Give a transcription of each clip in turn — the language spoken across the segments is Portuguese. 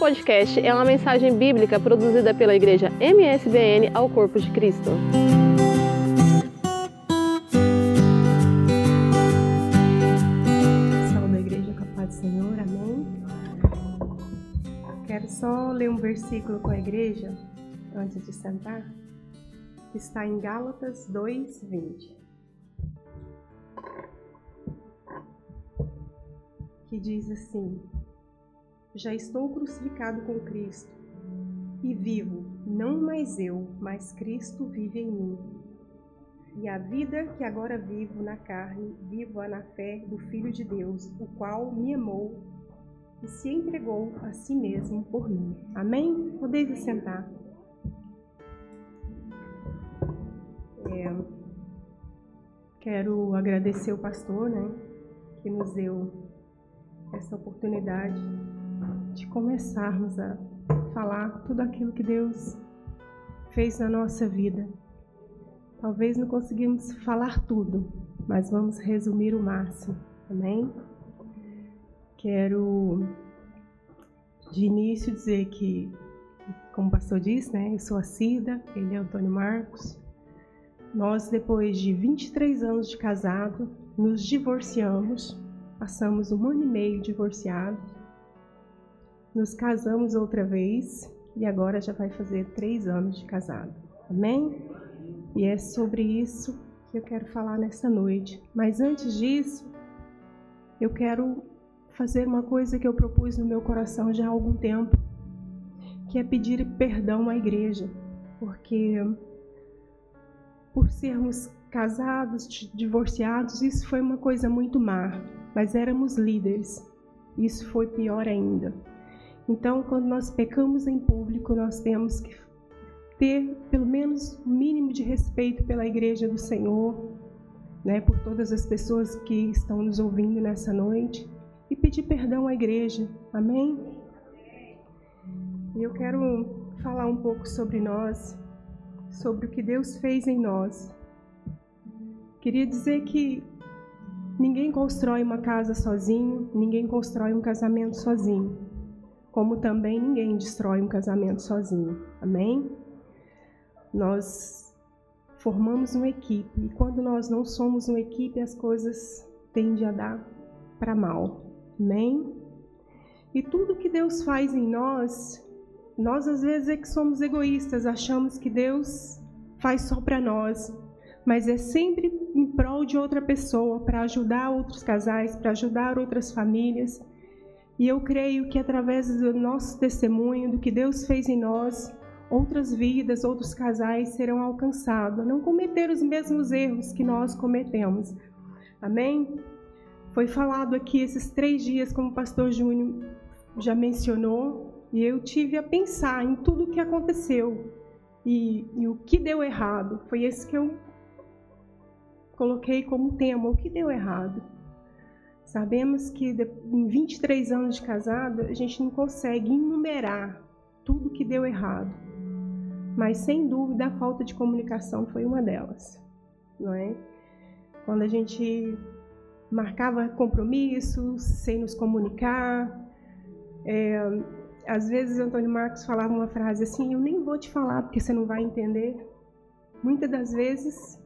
podcast é uma mensagem bíblica produzida pela igreja MSBN ao Corpo de Cristo. Salve a igreja com a paz do Senhor, amém? Quero só ler um versículo com a igreja antes de sentar, que está em Gálatas 2, 20. Que diz assim: já estou crucificado com Cristo e vivo, não mais eu, mas Cristo vive em mim. E a vida que agora vivo na carne, vivo-a na fé do Filho de Deus, o qual me amou e se entregou a si mesmo por mim. Amém? Podeis sentar. É, quero agradecer o pastor, né, que nos deu essa oportunidade de começarmos a falar tudo aquilo que Deus fez na nossa vida. Talvez não conseguimos falar tudo, mas vamos resumir o máximo. Amém? Quero de início dizer que, como o pastor disse, né, eu sou a Cida, ele é Antônio Marcos. Nós, depois de 23 anos de casado, nos divorciamos, passamos um ano e meio divorciados nos casamos outra vez e agora já vai fazer três anos de casado. Amém? E é sobre isso que eu quero falar nessa noite. Mas antes disso, eu quero fazer uma coisa que eu propus no meu coração já há algum tempo, que é pedir perdão à igreja, porque por sermos casados, divorciados, isso foi uma coisa muito má, mas éramos líderes. Isso foi pior ainda. Então, quando nós pecamos em público, nós temos que ter pelo menos o um mínimo de respeito pela igreja do Senhor, né, por todas as pessoas que estão nos ouvindo nessa noite e pedir perdão à igreja. Amém? E eu quero falar um pouco sobre nós, sobre o que Deus fez em nós. Queria dizer que ninguém constrói uma casa sozinho, ninguém constrói um casamento sozinho como também ninguém destrói um casamento sozinho. Amém? Nós formamos uma equipe e quando nós não somos uma equipe, as coisas tendem a dar para mal. Amém? E tudo que Deus faz em nós, nós às vezes é que somos egoístas, achamos que Deus faz só para nós, mas é sempre em prol de outra pessoa, para ajudar outros casais, para ajudar outras famílias. E eu creio que através do nosso testemunho, do que Deus fez em nós, outras vidas, outros casais serão alcançados, não cometer os mesmos erros que nós cometemos. Amém? Foi falado aqui esses três dias, como o pastor Júnior já mencionou, e eu tive a pensar em tudo o que aconteceu e, e o que deu errado. Foi esse que eu coloquei como tema: o que deu errado. Sabemos que em 23 anos de casado, a gente não consegue enumerar tudo que deu errado. Mas sem dúvida a falta de comunicação foi uma delas, não é? Quando a gente marcava compromissos sem nos comunicar, é, às vezes Antônio Marcos falava uma frase assim: "Eu nem vou te falar porque você não vai entender". Muitas das vezes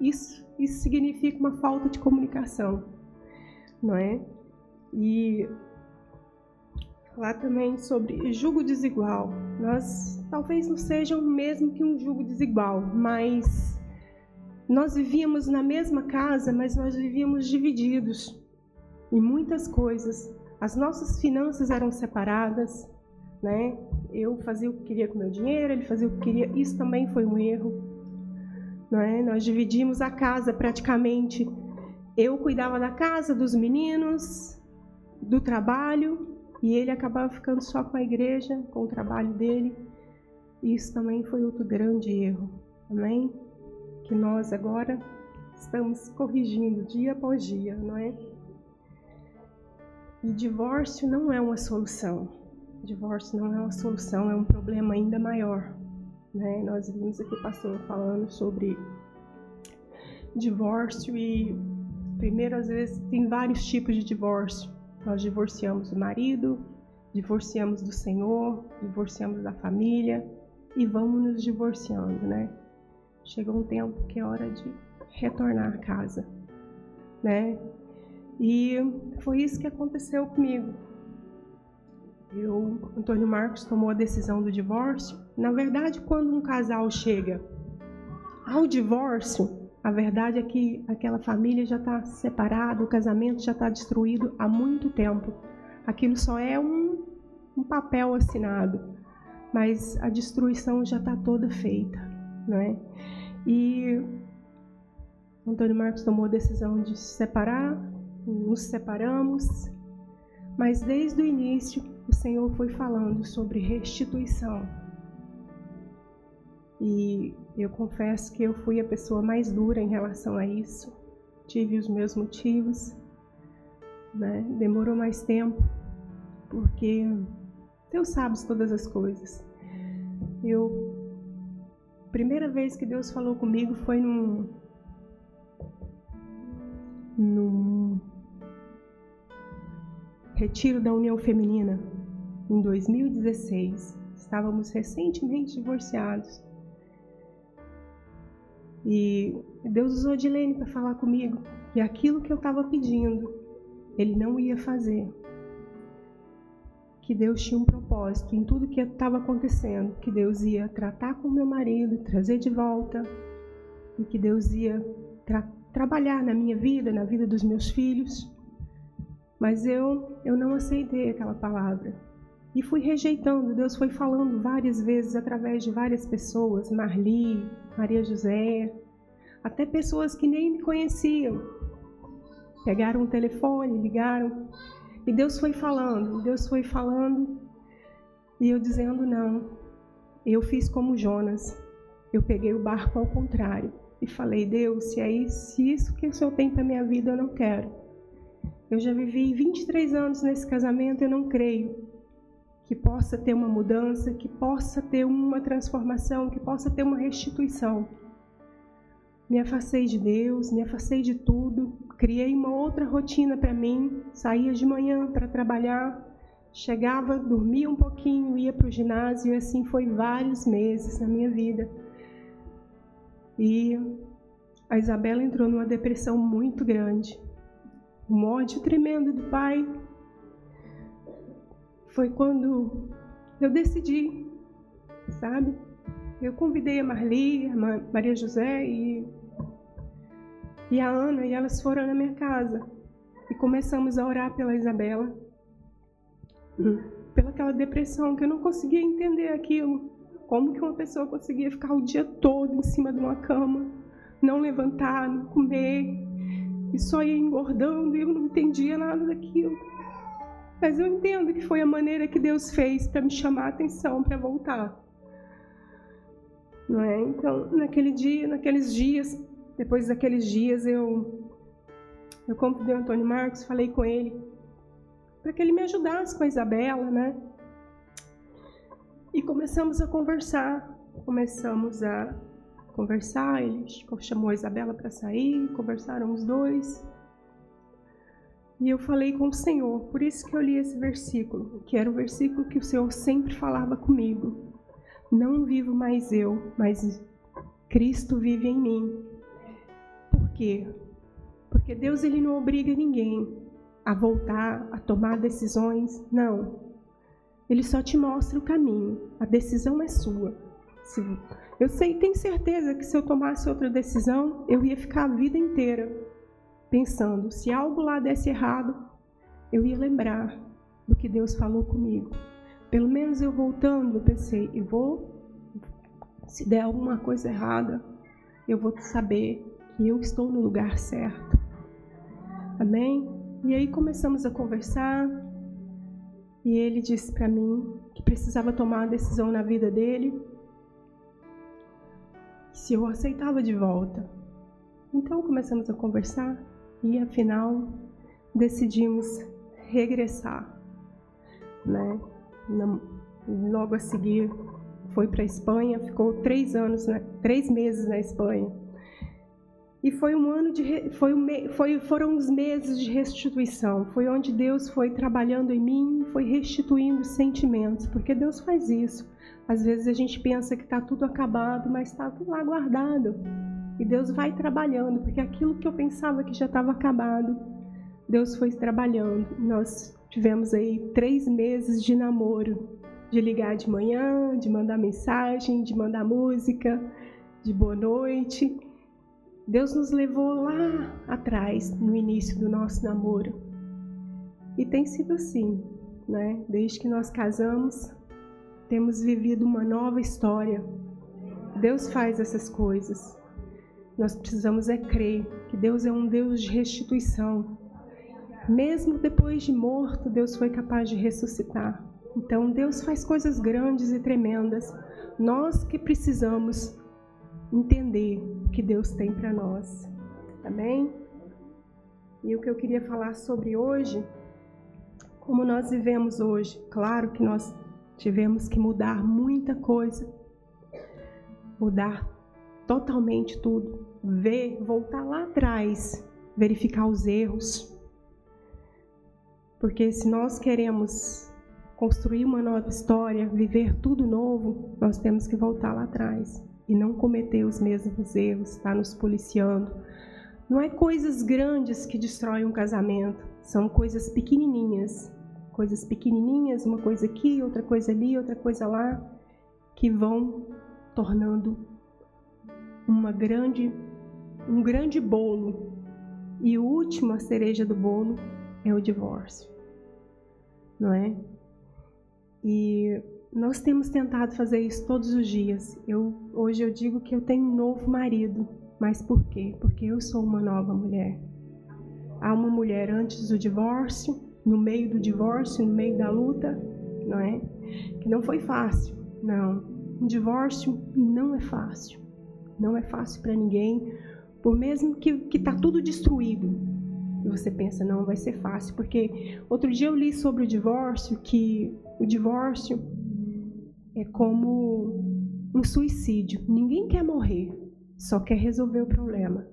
isso isso significa uma falta de comunicação não é? E falar também sobre jugo desigual. Nós talvez não seja o mesmo que um jugo desigual, mas nós vivíamos na mesma casa, mas nós vivíamos divididos em muitas coisas. As nossas finanças eram separadas, né? Eu fazia o que queria com meu dinheiro, ele fazia o que queria. Isso também foi um erro, não é? Nós dividimos a casa praticamente eu cuidava da casa, dos meninos, do trabalho, e ele acabava ficando só com a igreja, com o trabalho dele. Isso também foi outro grande erro. Amém? Que nós agora estamos corrigindo dia após dia, não é? E divórcio não é uma solução. Divórcio não é uma solução, é um problema ainda maior. Né? Nós vimos aqui o pastor falando sobre divórcio e Primeiro, às vezes, tem vários tipos de divórcio. Nós divorciamos o marido, divorciamos do Senhor, divorciamos da família e vamos nos divorciando, né? Chegou um tempo que é hora de retornar a casa, né? E foi isso que aconteceu comigo. Eu, Antônio Marcos tomou a decisão do divórcio. Na verdade, quando um casal chega ao divórcio, a verdade é que aquela família já está separada, o casamento já está destruído há muito tempo. Aquilo só é um, um papel assinado, mas a destruição já está toda feita, não é? E Antônio Marcos tomou a decisão de se separar, nos separamos, mas desde o início o Senhor foi falando sobre restituição. E eu confesso que eu fui a pessoa mais dura em relação a isso. Tive os meus motivos, né? demorou mais tempo, porque Deus sabe todas as coisas. Eu primeira vez que Deus falou comigo foi num num retiro da União Feminina em 2016. Estávamos recentemente divorciados. E Deus usou Dilene para falar comigo que aquilo que eu estava pedindo, Ele não ia fazer. Que Deus tinha um propósito em tudo que estava acontecendo, que Deus ia tratar com meu marido, trazer de volta, e que Deus ia tra trabalhar na minha vida, na vida dos meus filhos. Mas eu, eu não aceitei aquela palavra. E fui rejeitando. Deus foi falando várias vezes através de várias pessoas, Marli, Maria José, até pessoas que nem me conheciam. Pegaram o telefone, ligaram, e Deus foi falando, Deus foi falando, e eu dizendo não. Eu fiz como Jonas. Eu peguei o barco ao contrário e falei: Deus, se é isso, se isso que o Senhor tem para minha vida, eu não quero. Eu já vivi 23 anos nesse casamento, eu não creio que possa ter uma mudança, que possa ter uma transformação, que possa ter uma restituição. Me afastei de Deus, me afastei de tudo, criei uma outra rotina para mim, saía de manhã para trabalhar, chegava, dormia um pouquinho, ia para o ginásio e assim foi vários meses na minha vida. E a Isabela entrou numa depressão muito grande, um ódio tremendo do pai, foi quando eu decidi, sabe? Eu convidei a Marli, a Maria José e, e a Ana, e elas foram na minha casa. E começamos a orar pela Isabela, pela aquela depressão, que eu não conseguia entender aquilo. Como que uma pessoa conseguia ficar o dia todo em cima de uma cama, não levantar, não comer, e só ia engordando, e eu não entendia nada daquilo. Mas eu entendo que foi a maneira que Deus fez para me chamar a atenção para voltar. Não é? Então, naquele dia, naqueles dias, depois daqueles dias, eu eu convidei o Antônio Marcos, falei com ele para que ele me ajudasse com a Isabela, né? E começamos a conversar, começamos a conversar, ele chamou a Isabela para sair, conversaram os dois. E eu falei com o Senhor, por isso que eu li esse versículo, que era o versículo que o Senhor sempre falava comigo. Não vivo mais eu, mas Cristo vive em mim. Por quê? Porque Deus ele não obriga ninguém a voltar, a tomar decisões, não. Ele só te mostra o caminho. A decisão é sua. Eu sei, tenho certeza que se eu tomasse outra decisão, eu ia ficar a vida inteira pensando: se algo lá desse errado, eu ia lembrar do que Deus falou comigo. Pelo menos eu voltando, eu pensei: eu vou, se der alguma coisa errada, eu vou saber que eu estou no lugar certo. Amém? E aí começamos a conversar. E ele disse para mim que precisava tomar uma decisão na vida dele. Se eu aceitava de volta. Então começamos a conversar e afinal decidimos regressar, né? Logo a seguir foi para a Espanha, ficou três anos, né? três meses na Espanha. E foi um ano de foi, foi foram os meses de restituição. Foi onde Deus foi trabalhando em mim, foi restituindo sentimentos, porque Deus faz isso. Às vezes a gente pensa que está tudo acabado, mas está tudo lá guardado. E Deus vai trabalhando, porque aquilo que eu pensava que já estava acabado, Deus foi trabalhando. Nós tivemos aí três meses de namoro, de ligar de manhã, de mandar mensagem, de mandar música, de boa noite. Deus nos levou lá atrás, no início do nosso namoro. E tem sido assim, né? Desde que nós casamos, temos vivido uma nova história. Deus faz essas coisas. Nós precisamos é crer que Deus é um Deus de restituição. Mesmo depois de morto, Deus foi capaz de ressuscitar. Então, Deus faz coisas grandes e tremendas. Nós que precisamos entender o que Deus tem para nós. Amém? E o que eu queria falar sobre hoje, como nós vivemos hoje. Claro que nós tivemos que mudar muita coisa. Mudar totalmente tudo. Ver, voltar lá atrás, verificar os erros. Porque se nós queremos construir uma nova história, viver tudo novo, nós temos que voltar lá atrás e não cometer os mesmos erros, estar tá nos policiando. Não é coisas grandes que destroem um casamento, são coisas pequenininhas, coisas pequenininhas, uma coisa aqui, outra coisa ali, outra coisa lá, que vão tornando uma grande um grande bolo. E a última cereja do bolo é o divórcio. Não é? E nós temos tentado fazer isso todos os dias. Eu hoje eu digo que eu tenho um novo marido, mas por quê? Porque eu sou uma nova mulher. Há uma mulher antes do divórcio, no meio do divórcio, no meio da luta, não é? Que não foi fácil. Não. Um divórcio não é fácil. Não é fácil para ninguém, por mesmo que que tá tudo destruído. E você pensa, não, vai ser fácil, porque outro dia eu li sobre o divórcio que o divórcio é como um suicídio. Ninguém quer morrer, só quer resolver o problema.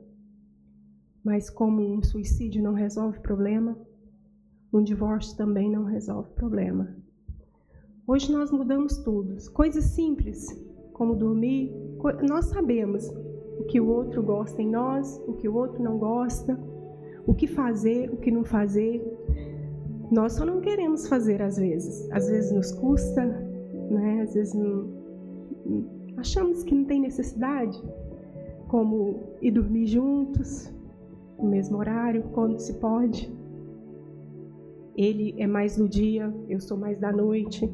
Mas como um suicídio não resolve problema, um divórcio também não resolve problema. Hoje nós mudamos tudo. Coisas simples, como dormir, nós sabemos o que o outro gosta em nós, o que o outro não gosta, o que fazer, o que não fazer. Nós só não queremos fazer às vezes. Às vezes nos custa, né? Às vezes não, achamos que não tem necessidade, como ir dormir juntos, no mesmo horário, quando se pode. Ele é mais do dia, eu sou mais da noite.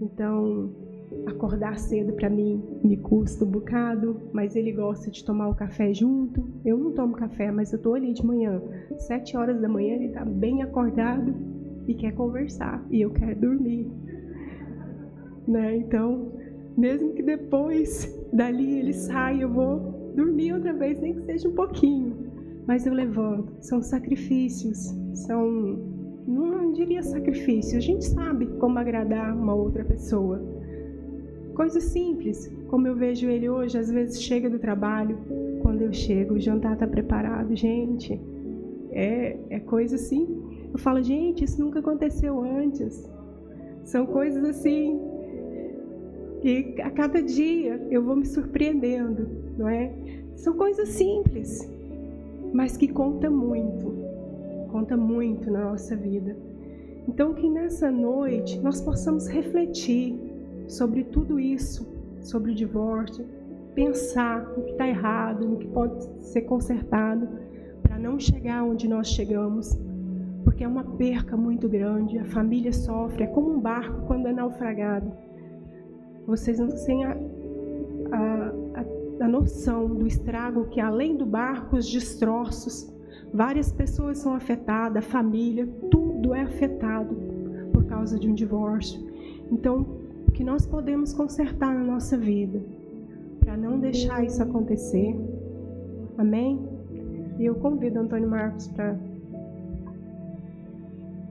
Então, acordar cedo para mim me custa um bocado, mas ele gosta de tomar o café junto. Eu não tomo café, mas eu tô ali de manhã, sete horas da manhã, ele tá bem acordado e quer conversar e eu quero dormir, né? Então, mesmo que depois dali ele saia, eu vou dormir outra vez, nem que seja um pouquinho, mas eu levanto. São sacrifícios, são não diria sacrifício. A gente sabe como agradar uma outra pessoa Coisas simples, como eu vejo ele hoje, às vezes chega do trabalho, quando eu chego, o jantar está preparado. Gente, é, é coisa assim. Eu falo, gente, isso nunca aconteceu antes. São coisas assim que a cada dia eu vou me surpreendendo, não é? São coisas simples, mas que conta muito, conta muito na nossa vida. Então que nessa noite nós possamos refletir sobre tudo isso, sobre o divórcio, pensar no que está errado, no que pode ser consertado, para não chegar onde nós chegamos, porque é uma perca muito grande, a família sofre, é como um barco quando é naufragado. Vocês não têm a, a, a, noção do estrago que, além do barco, os destroços, várias pessoas são afetadas, a família, tudo é afetado por causa de um divórcio. Então, que nós podemos consertar na nossa vida, para não deixar isso acontecer. Amém? E eu convido Antônio Marcos para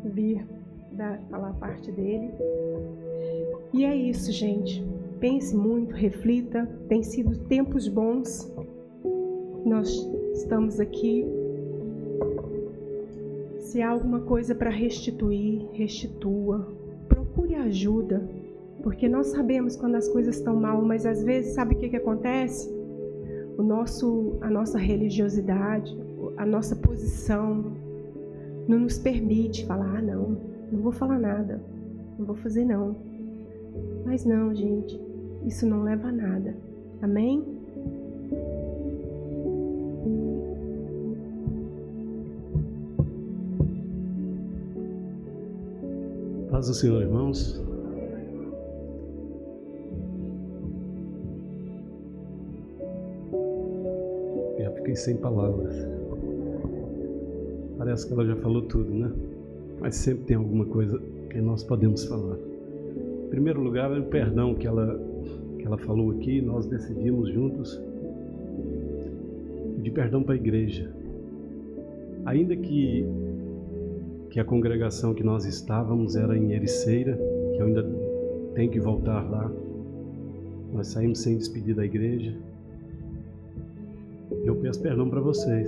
vir dar, falar a parte dele. E é isso, gente. Pense muito, reflita. Tem sido tempos bons. nós estamos aqui. Se há alguma coisa para restituir, restitua. Procure ajuda, porque nós sabemos quando as coisas estão mal, mas às vezes sabe o que, que acontece? O nosso, a nossa religiosidade, a nossa posição não nos permite falar, ah, não, não vou falar nada, não vou fazer não. Mas não, gente, isso não leva a nada. Amém? Paz do Senhor, irmãos. Fiquei sem palavras. Parece que ela já falou tudo, né? Mas sempre tem alguma coisa que nós podemos falar. Em primeiro lugar, é o perdão que ela, que ela falou aqui, nós decidimos juntos pedir perdão para a igreja. Ainda que, que a congregação que nós estávamos era em Ericeira, que eu ainda tenho que voltar lá, nós saímos sem despedir da igreja. Eu peço perdão para vocês.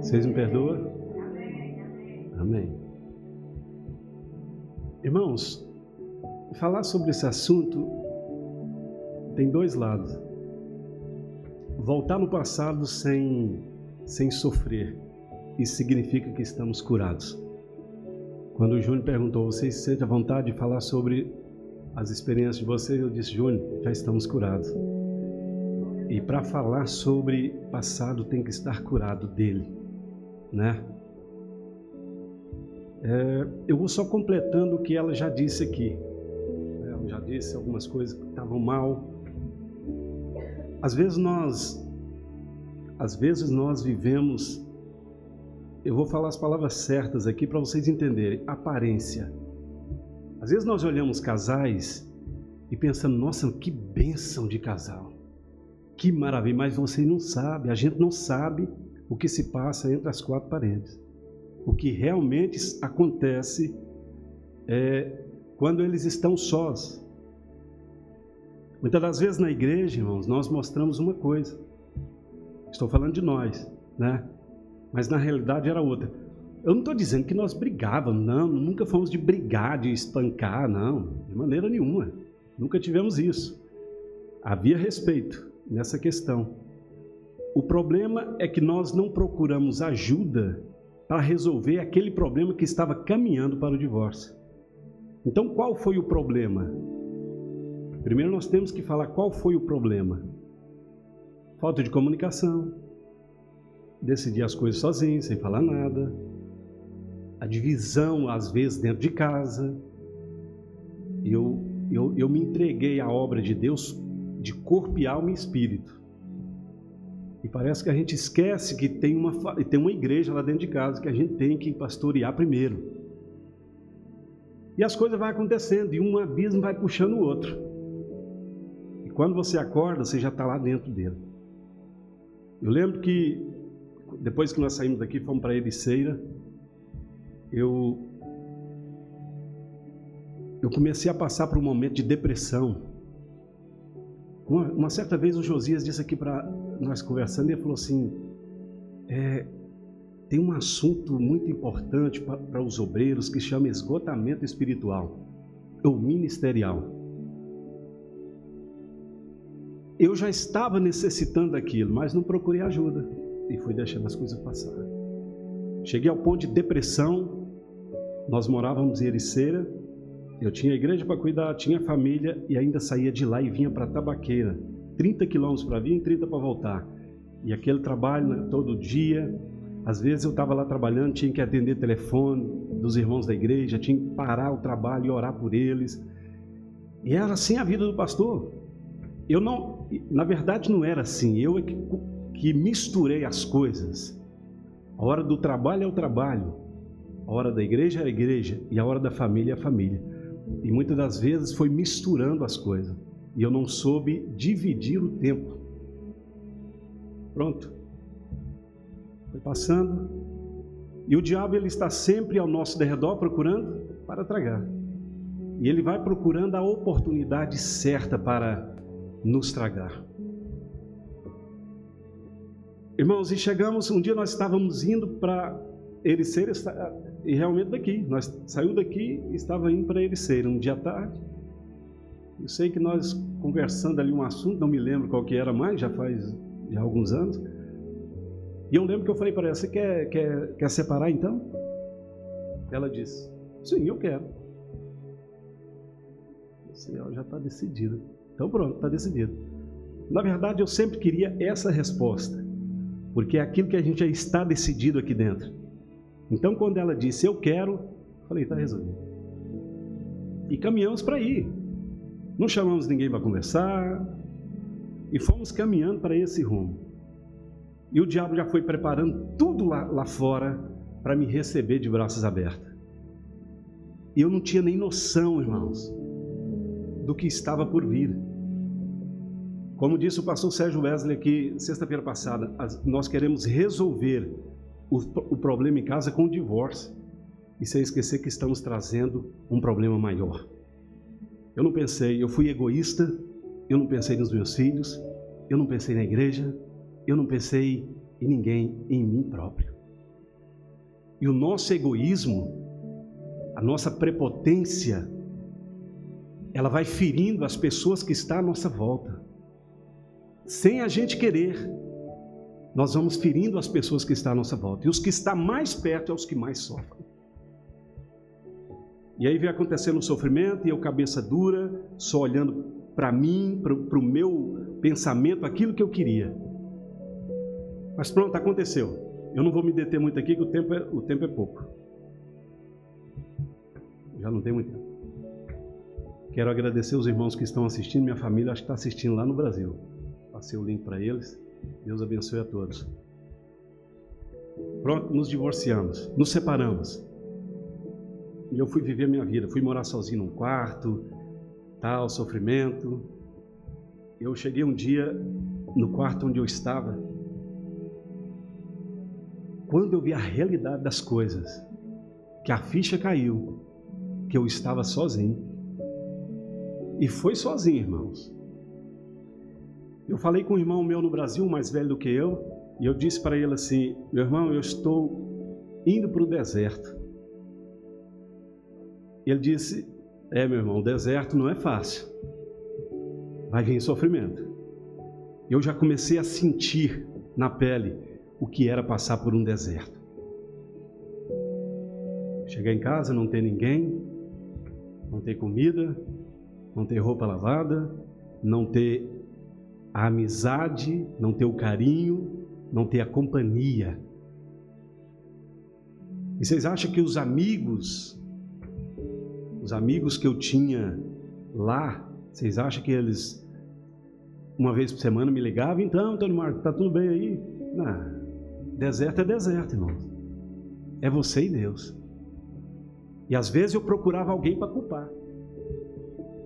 Vocês me perdoam? Amém. Irmãos, falar sobre esse assunto tem dois lados. Voltar no passado sem, sem sofrer, isso significa que estamos curados. Quando o Júnior perguntou, vocês se sentem à vontade de falar sobre as experiências de vocês? Eu disse, Júnior, já estamos curados. E para falar sobre passado tem que estar curado dele, né? É, eu vou só completando o que ela já disse aqui. Ela já disse algumas coisas que estavam mal. Às vezes nós, às vezes nós vivemos. Eu vou falar as palavras certas aqui para vocês entenderem. Aparência. Às vezes nós olhamos casais e pensamos, nossa, que bênção de casal. Que maravilha, mas você não sabe, a gente não sabe o que se passa entre as quatro paredes o que realmente acontece é quando eles estão sós. Muitas das vezes na igreja, irmãos, nós mostramos uma coisa. Estou falando de nós, né? Mas na realidade era outra. Eu não estou dizendo que nós brigávamos, não, nunca fomos de brigar, de espancar, não, de maneira nenhuma. Nunca tivemos isso. Havia respeito nessa questão. O problema é que nós não procuramos ajuda para resolver aquele problema que estava caminhando para o divórcio. Então, qual foi o problema? Primeiro, nós temos que falar qual foi o problema. Falta de comunicação, decidir as coisas sozinho, sem falar nada, a divisão, às vezes, dentro de casa. Eu, eu, eu me entreguei à obra de Deus de corpo e alma e espírito. E parece que a gente esquece que tem uma, tem uma igreja lá dentro de casa que a gente tem que pastorear primeiro. E as coisas vão acontecendo, e um abismo vai puxando o outro. E quando você acorda, você já está lá dentro dele. Eu lembro que, depois que nós saímos daqui, fomos para Ericeira, eu, eu comecei a passar por um momento de depressão. Uma, uma certa vez o Josias disse aqui para nós conversando, ele falou assim: é, tem um assunto muito importante para os obreiros que chama esgotamento espiritual ou ministerial. Eu já estava necessitando daquilo, mas não procurei ajuda e fui deixando as coisas passar. Cheguei ao ponto de depressão. Nós morávamos em Ericeira, eu tinha igreja para cuidar, tinha família e ainda saía de lá e vinha para Tabaqueira. 30 quilômetros para vir e 30 para voltar. E aquele trabalho né, todo dia. Às vezes eu estava lá trabalhando, tinha que atender telefone dos irmãos da igreja, tinha que parar o trabalho e orar por eles. E era assim a vida do pastor. Eu não, na verdade não era assim. Eu é que, que misturei as coisas. A hora do trabalho é o trabalho, a hora da igreja é a igreja e a hora da família é a família. E muitas das vezes foi misturando as coisas. E eu não soube dividir o tempo. Pronto. Foi passando. E o diabo ele está sempre ao nosso derredor procurando para tragar. E ele vai procurando a oportunidade certa para nos tragar. Irmãos, e chegamos, um dia nós estávamos indo para Ericeira, e realmente daqui, nós saiu daqui e estava indo para Ericeira, um dia tarde. Eu sei que nós conversando ali um assunto, não me lembro qual que era mais, já faz já alguns anos. E eu lembro que eu falei para ela, você quer, quer, quer separar então? Ela disse, sim, eu quero. Disse, já está decidido. Então pronto, está decidido. Na verdade, eu sempre queria essa resposta, porque é aquilo que a gente já está decidido aqui dentro. Então, quando ela disse eu quero, falei, está resolvido. E caminhamos para ir. Não chamamos ninguém para conversar. E fomos caminhando para esse rumo. E o diabo já foi preparando tudo lá, lá fora para me receber de braços abertos. E eu não tinha nem noção, irmãos, do que estava por vir. Como disse o pastor Sérgio Wesley aqui sexta-feira passada, nós queremos resolver o, o problema em casa com o divórcio. E sem esquecer que estamos trazendo um problema maior. Eu não pensei, eu fui egoísta, eu não pensei nos meus filhos, eu não pensei na igreja, eu não pensei em ninguém, em mim próprio. E o nosso egoísmo, a nossa prepotência, ela vai ferindo as pessoas que estão à nossa volta. Sem a gente querer, nós vamos ferindo as pessoas que estão à nossa volta. E os que estão mais perto é os que mais sofrem. E aí vem acontecendo o sofrimento e eu cabeça dura, só olhando para mim, para o meu pensamento, aquilo que eu queria. Mas pronto, aconteceu. Eu não vou me deter muito aqui, que o tempo é, o tempo é pouco. Já não tem muito tempo. Quero agradecer os irmãos que estão assistindo, minha família acho que está assistindo lá no Brasil. Passei o link para eles. Deus abençoe a todos. Pronto, nos divorciamos, nos separamos. E eu fui viver minha vida, fui morar sozinho num quarto, tal, sofrimento. Eu cheguei um dia no quarto onde eu estava. Quando eu vi a realidade das coisas, que a ficha caiu, que eu estava sozinho. E foi sozinho, irmãos. Eu falei com um irmão meu no Brasil, mais velho do que eu, e eu disse para ele assim: Meu irmão, eu estou indo para o deserto. Ele disse: É, meu irmão, o deserto não é fácil. Vai vir sofrimento. Eu já comecei a sentir na pele o que era passar por um deserto. Chegar em casa, não ter ninguém, não ter comida, não ter roupa lavada, não ter a amizade, não ter o carinho, não ter a companhia. E vocês acham que os amigos, os amigos que eu tinha lá, vocês acham que eles uma vez por semana me ligavam? Então, Antônio Marcos, tá tudo bem aí? Não, deserto é deserto, irmão. É você e Deus. E às vezes eu procurava alguém para culpar.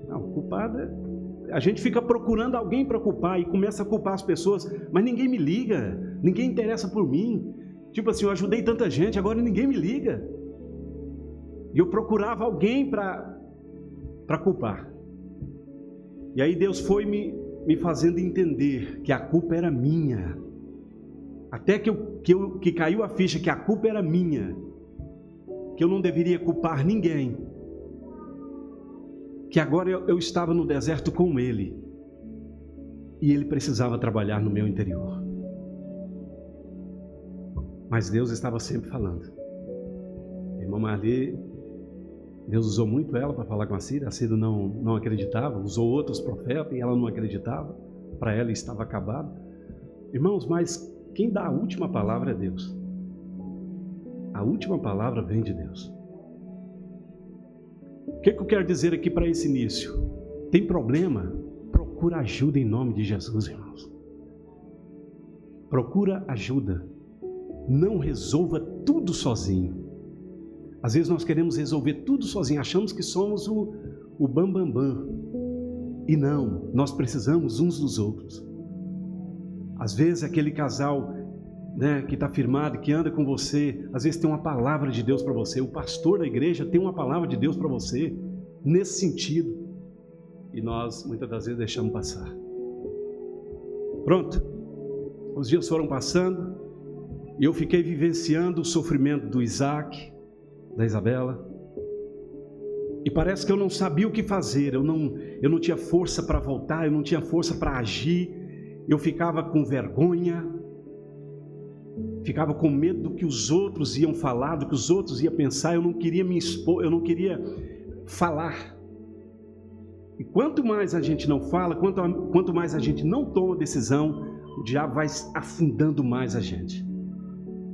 Não, culpado é a gente fica procurando alguém para culpar e começa a culpar as pessoas, mas ninguém me liga, ninguém interessa por mim. Tipo assim, eu ajudei tanta gente, agora ninguém me liga. E eu procurava alguém para culpar. E aí Deus foi me, me fazendo entender que a culpa era minha. Até que, eu, que, eu, que caiu a ficha que a culpa era minha. Que eu não deveria culpar ninguém que agora eu, eu estava no deserto com ele e ele precisava trabalhar no meu interior. Mas Deus estava sempre falando. A irmã Marli, Deus usou muito ela para falar com a Cida. A Cida não, não acreditava, usou outros profetas e ela não acreditava. Para ela estava acabado. Irmãos, mas quem dá a última palavra é Deus. A última palavra vem de Deus. Que, que eu quero dizer aqui para esse início? Tem problema? Procura ajuda em nome de Jesus, irmãos. Procura ajuda. Não resolva tudo sozinho. Às vezes nós queremos resolver tudo sozinho, achamos que somos o, o bam, bam, bam. E não, nós precisamos uns dos outros. Às vezes aquele casal né, que está firmado, que anda com você, às vezes tem uma palavra de Deus para você. O pastor da igreja tem uma palavra de Deus para você nesse sentido. E nós muitas das vezes deixamos passar. Pronto. os dias foram passando e eu fiquei vivenciando o sofrimento do Isaac, da Isabela. E parece que eu não sabia o que fazer, eu não, eu não tinha força para voltar, eu não tinha força para agir, eu ficava com vergonha, ficava com medo do que os outros iam falar, do que os outros iam pensar, eu não queria me expor, eu não queria falar. E quanto mais a gente não fala, quanto, quanto mais a gente não toma decisão, o diabo vai afundando mais a gente.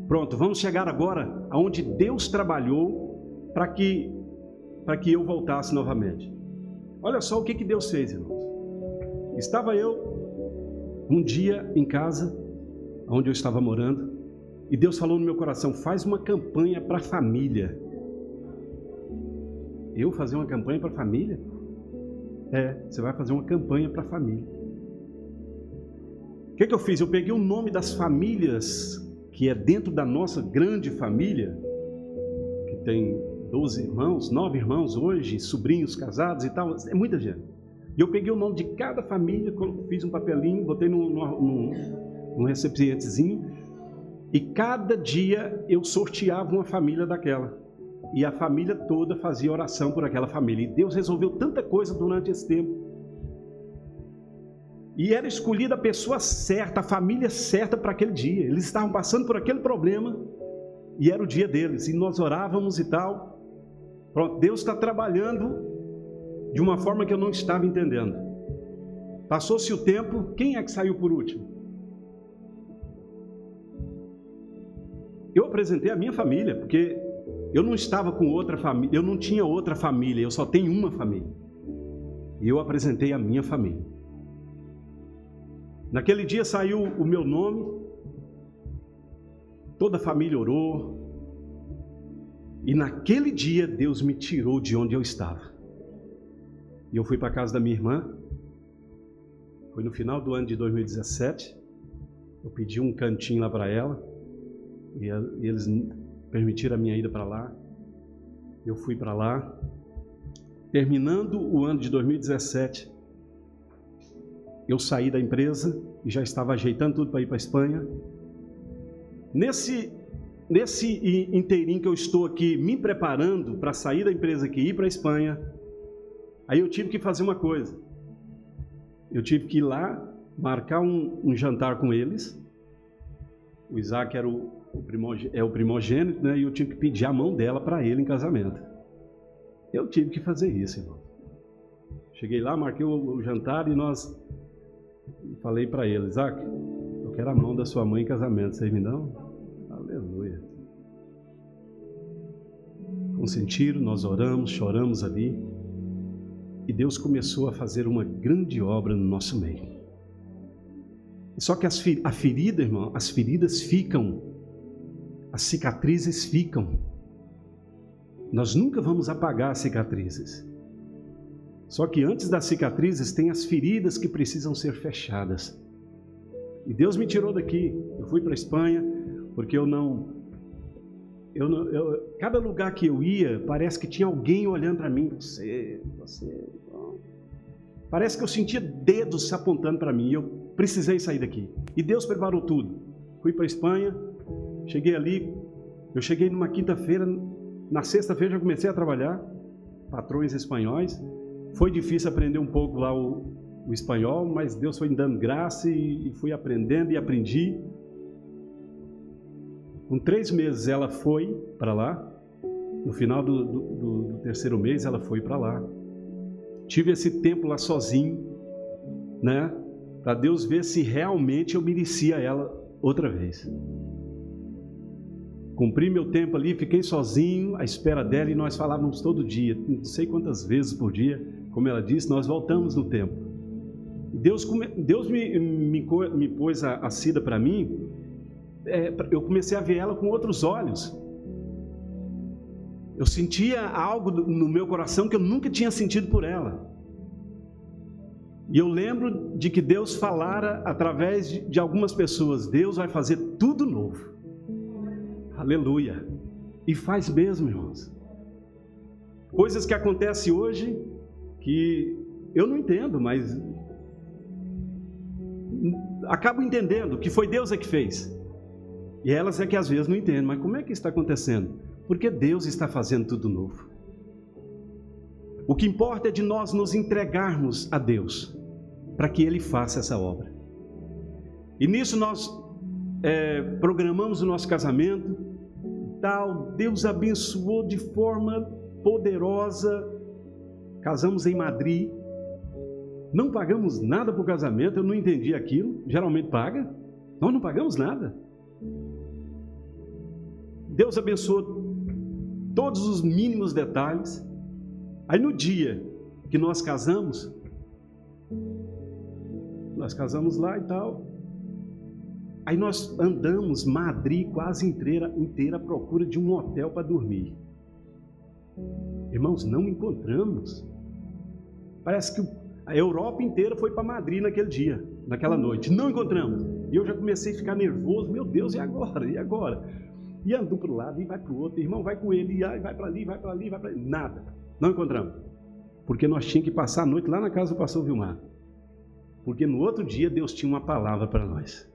Pronto, vamos chegar agora aonde Deus trabalhou para que para que eu voltasse novamente. Olha só o que, que Deus fez, irmãos. Estava eu um dia em casa, onde eu estava morando, e Deus falou no meu coração: faz uma campanha para a família. Eu fazer uma campanha para a família? É, você vai fazer uma campanha para a família. O que, que eu fiz? Eu peguei o nome das famílias que é dentro da nossa grande família, que tem 12 irmãos, 9 irmãos hoje, sobrinhos casados e tal, é muita gente. E eu peguei o nome de cada família, fiz um papelinho, botei num, num, num recipientezinho, e cada dia eu sorteava uma família daquela. E a família toda fazia oração por aquela família. E Deus resolveu tanta coisa durante esse tempo. E era escolhida a pessoa certa, a família certa para aquele dia. Eles estavam passando por aquele problema e era o dia deles. E nós orávamos e tal. Pronto, Deus está trabalhando de uma forma que eu não estava entendendo. Passou-se o tempo, quem é que saiu por último? Eu apresentei a minha família, porque eu não estava com outra família, eu não tinha outra família, eu só tenho uma família. E eu apresentei a minha família. Naquele dia saiu o meu nome, toda a família orou, e naquele dia Deus me tirou de onde eu estava. E eu fui para a casa da minha irmã. Foi no final do ano de 2017. Eu pedi um cantinho lá para ela. E, eles permitiram a minha ida para lá. Eu fui para lá. Terminando o ano de 2017, eu saí da empresa e já estava ajeitando tudo para ir para a Espanha. Nesse nesse inteirinho que eu estou aqui me preparando para sair da empresa e ir para a Espanha, aí eu tive que fazer uma coisa. Eu tive que ir lá marcar um, um jantar com eles. O Isaac era o, o é o primogênito, né? E eu tive que pedir a mão dela para ele em casamento. Eu tive que fazer isso, irmão. Cheguei lá, marquei o, o jantar e nós falei para ele, Isaac, eu quero a mão da sua mãe em casamento, vocês me dão? Aleluia. Consentiram, nós oramos, choramos ali. E Deus começou a fazer uma grande obra no nosso meio. Só que as, a ferida, irmão, as feridas ficam, as cicatrizes ficam. Nós nunca vamos apagar as cicatrizes. Só que antes das cicatrizes tem as feridas que precisam ser fechadas. E Deus me tirou daqui. Eu fui para a Espanha, porque eu não. Eu não eu, cada lugar que eu ia, parece que tinha alguém olhando para mim. Você, você. Parece que eu sentia dedos se apontando para mim. Eu precisei sair daqui. E Deus preparou tudo. Fui para a Espanha, cheguei ali. Eu cheguei numa quinta-feira. Na sexta-feira já comecei a trabalhar. Patrões espanhóis. Foi difícil aprender um pouco lá o, o espanhol, mas Deus foi me dando graça e, e fui aprendendo e aprendi. Com três meses ela foi para lá. No final do, do, do terceiro mês ela foi para lá. Tive esse tempo lá sozinho, né? Para Deus ver se realmente eu merecia ela outra vez. Cumpri meu tempo ali, fiquei sozinho à espera dela e nós falávamos todo dia, não sei quantas vezes por dia, como ela disse, nós voltamos no tempo. Deus, Deus me, me, me pôs a, a Cida para mim é, eu comecei a ver ela com outros olhos. Eu sentia algo no meu coração que eu nunca tinha sentido por ela. E eu lembro de que Deus falara através de, de algumas pessoas: Deus vai fazer tudo novo. Aleluia. E faz mesmo, irmãos. Coisas que acontecem hoje que eu não entendo, mas acabam entendendo que foi Deus é que fez. E elas é que às vezes não entendem, mas como é que está acontecendo? Porque Deus está fazendo tudo novo. O que importa é de nós nos entregarmos a Deus, para que Ele faça essa obra. E nisso nós é, programamos o nosso casamento, tal, Deus abençoou de forma poderosa. Casamos em Madrid, não pagamos nada para o casamento, eu não entendi aquilo. Geralmente paga, nós não pagamos nada. Deus abençoou todos os mínimos detalhes. Aí no dia que nós casamos, nós casamos lá e tal. Aí nós andamos Madrid quase inteira, inteira à procura de um hotel para dormir. Irmãos, não encontramos. Parece que a Europa inteira foi para Madrid naquele dia, naquela noite. Não encontramos. E eu já comecei a ficar nervoso. Meu Deus, e agora? E agora? E andou para o lado e vai para o outro. Irmão, vai com ele. E vai para ali, vai para ali, vai para ali. Nada. Não encontramos. Porque nós tínhamos que passar a noite lá na casa do pastor Vilmar. Porque no outro dia Deus tinha uma palavra para nós.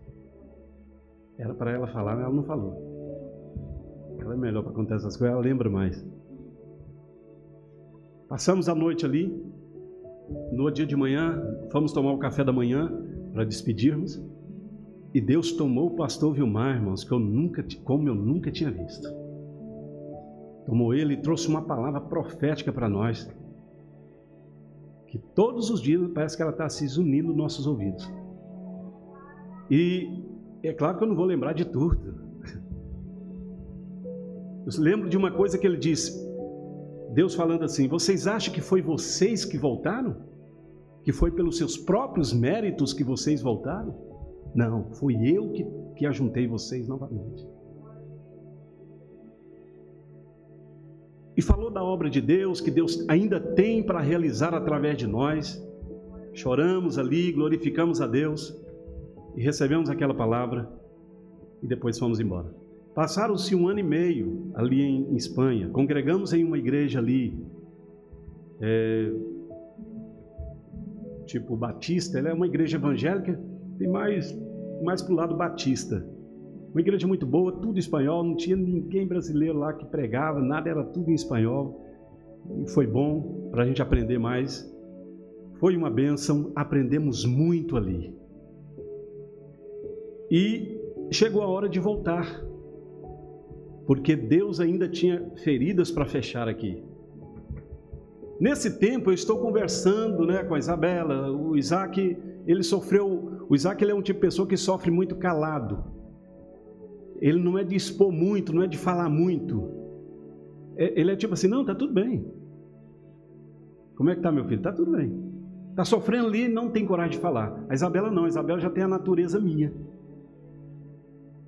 Era para ela falar, mas ela não falou. Ela é melhor para contar essas coisas, ela lembra mais. Passamos a noite ali. No dia de manhã, fomos tomar o café da manhã para despedirmos. E Deus tomou o pastor Vilmar, irmãos, que eu nunca, como eu nunca tinha visto. Tomou ele e trouxe uma palavra profética para nós. Que todos os dias parece que ela está se unindo nos nossos ouvidos. E é claro que eu não vou lembrar de tudo. Eu lembro de uma coisa que ele disse: Deus falando assim: Vocês acham que foi vocês que voltaram? Que foi pelos seus próprios méritos que vocês voltaram? Não, fui eu que, que ajuntei vocês novamente. E falou da obra de Deus, que Deus ainda tem para realizar através de nós. Choramos ali, glorificamos a Deus e recebemos aquela palavra e depois fomos embora. Passaram-se um ano e meio ali em, em, Espanha, congregamos em uma igreja ali, é, tipo Batista, ela é uma igreja evangélica, tem mais, mais para o lado Batista. Uma igreja muito boa, tudo espanhol, não tinha ninguém brasileiro lá que pregava, nada, era tudo em espanhol. E foi bom para a gente aprender mais. Foi uma bênção, aprendemos muito ali. E chegou a hora de voltar, porque Deus ainda tinha feridas para fechar aqui. Nesse tempo eu estou conversando né, com a Isabela, o Isaac, ele sofreu, o Isaac ele é um tipo de pessoa que sofre muito calado. Ele não é de expor muito, não é de falar muito. É, ele é tipo assim, não, tá tudo bem. Como é que tá meu filho? Tá tudo bem. Tá sofrendo ali, não tem coragem de falar. A Isabela não, a Isabela já tem a natureza minha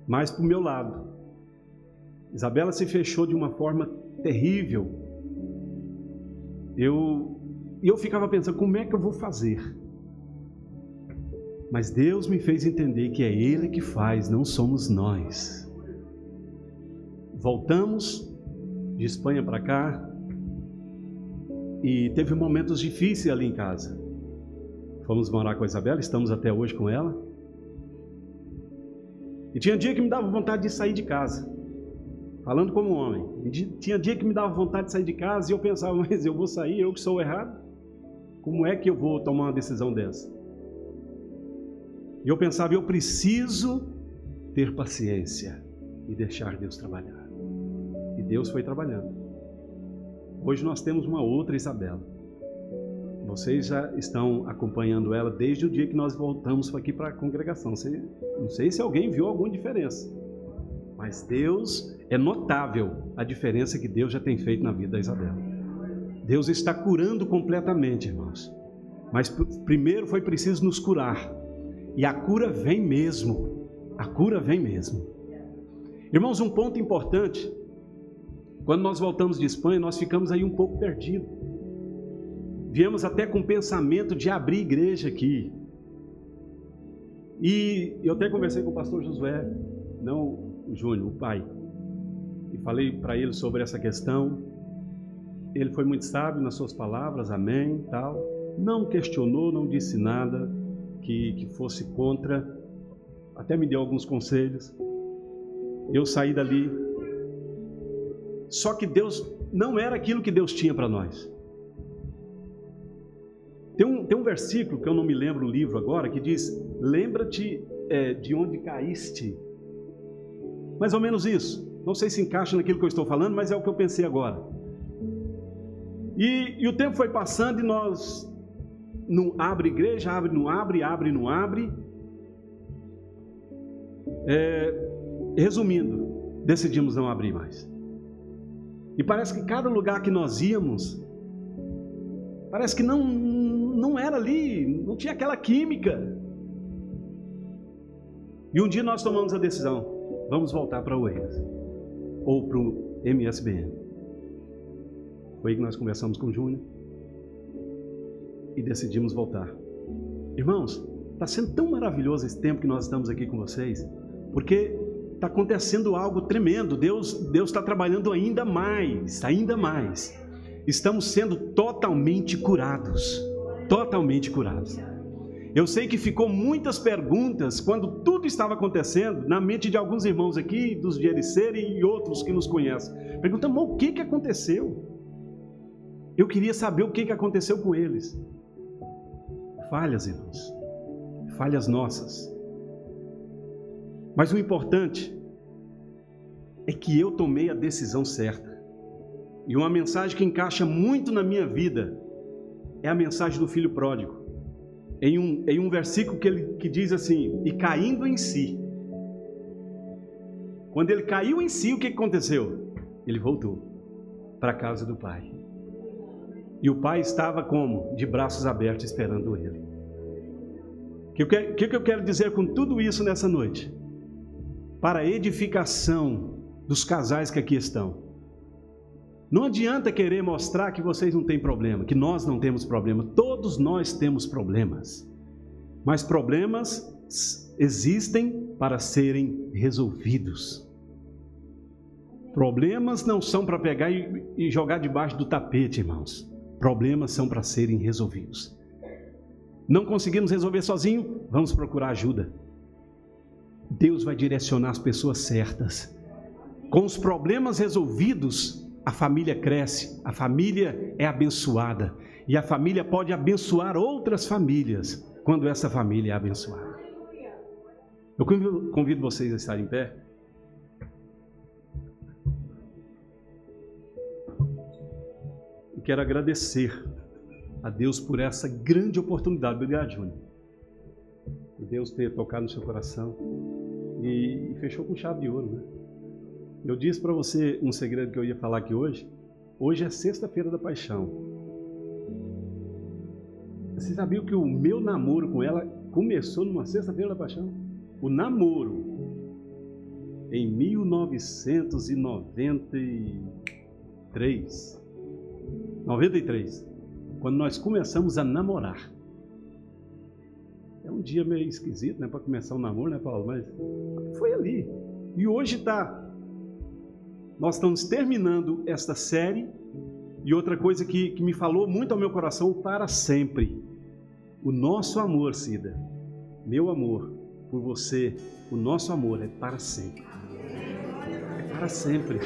mais para o meu lado. Isabela se fechou de uma forma terrível. Eu, eu ficava pensando, como é que eu vou fazer? Mas Deus me fez entender que é Ele que faz, não somos nós. Voltamos de Espanha para cá e teve momentos difíceis ali em casa. Fomos morar com a Isabela, estamos até hoje com ela. E tinha dia que me dava vontade de sair de casa, falando como homem. E tinha dia que me dava vontade de sair de casa e eu pensava, mas eu vou sair, eu que sou errado? Como é que eu vou tomar uma decisão dessa? E eu pensava, eu preciso ter paciência e deixar Deus trabalhar. E Deus foi trabalhando. Hoje nós temos uma outra Isabela. Vocês já estão acompanhando ela desde o dia que nós voltamos aqui para a congregação. Não sei se alguém viu alguma diferença, mas Deus é notável a diferença que Deus já tem feito na vida da Isabela. Deus está curando completamente, irmãos. Mas primeiro foi preciso nos curar. E a cura vem mesmo. A cura vem mesmo. Irmãos, um ponto importante. Quando nós voltamos de Espanha, nós ficamos aí um pouco perdidos. Viemos até com o pensamento de abrir igreja aqui. E eu até conversei com o pastor Josué, não o Júnior, o pai, e falei para ele sobre essa questão. Ele foi muito sábio nas suas palavras, amém, tal. Não questionou, não disse nada que, que fosse contra até me deu alguns conselhos. Eu saí dali. Só que Deus não era aquilo que Deus tinha para nós. Tem um, versículo que eu não me lembro o livro agora que diz: Lembra-te é, de onde caíste. Mais ou menos isso. Não sei se encaixa naquilo que eu estou falando, mas é o que eu pensei agora. E, e o tempo foi passando e nós não abre igreja, abre, não abre, abre, não abre. É, resumindo, decidimos não abrir mais. E parece que cada lugar que nós íamos, parece que não, não era ali, não tinha aquela química. E um dia nós tomamos a decisão: vamos voltar para o EIAS ou para o MSBN. Foi aí que nós conversamos com o Júnior e decidimos voltar. Irmãos, está sendo tão maravilhoso esse tempo que nós estamos aqui com vocês, porque está acontecendo algo tremendo. Deus Deus está trabalhando ainda mais, ainda mais. Estamos sendo totalmente curados, totalmente curados. Eu sei que ficou muitas perguntas quando tudo estava acontecendo na mente de alguns irmãos aqui, dos de e outros que nos conhecem. Perguntando, o que, que aconteceu? Eu queria saber o que, que aconteceu com eles. Falhas, irmãos. Falhas nossas. Mas o importante é que eu tomei a decisão certa. E uma mensagem que encaixa muito na minha vida é a mensagem do filho pródigo em um, em um versículo que, ele, que diz assim: E caindo em si. Quando ele caiu em si, o que aconteceu? Ele voltou para a casa do pai. E o pai estava como? De braços abertos esperando ele. O que, que, que eu quero dizer com tudo isso nessa noite? Para a edificação dos casais que aqui estão. Não adianta querer mostrar que vocês não têm problema, que nós não temos problema. Todos nós temos problemas. Mas problemas existem para serem resolvidos. Problemas não são para pegar e, jogar debaixo do tapete, irmãos. Problemas são para serem resolvidos. Não conseguimos resolver sozinho? Vamos procurar ajuda. Deus vai direcionar as pessoas certas. Com os problemas resolvidos, a família cresce, a família é abençoada e a família pode abençoar outras famílias quando essa família é abençoada. Eu convido, convido vocês a estarem em pé. Eu quero agradecer a Deus por essa grande oportunidade. Obrigado, Júnior. Deus ter tocado no seu coração e, e fechou com chave de ouro, né? Eu disse para você um segredo que eu ia falar aqui hoje. Hoje é sexta-feira da paixão. Você sabia que o meu namoro com ela começou numa sexta-feira da paixão? O namoro. Em 1993. 93. Quando nós começamos a namorar. É um dia meio esquisito, né? Para começar um namoro, né, Paulo? Mas foi ali. E hoje está nós estamos terminando esta série e outra coisa que, que me falou muito ao meu coração para sempre. O nosso amor, Cida, meu amor por você, o nosso amor é para sempre. É para sempre.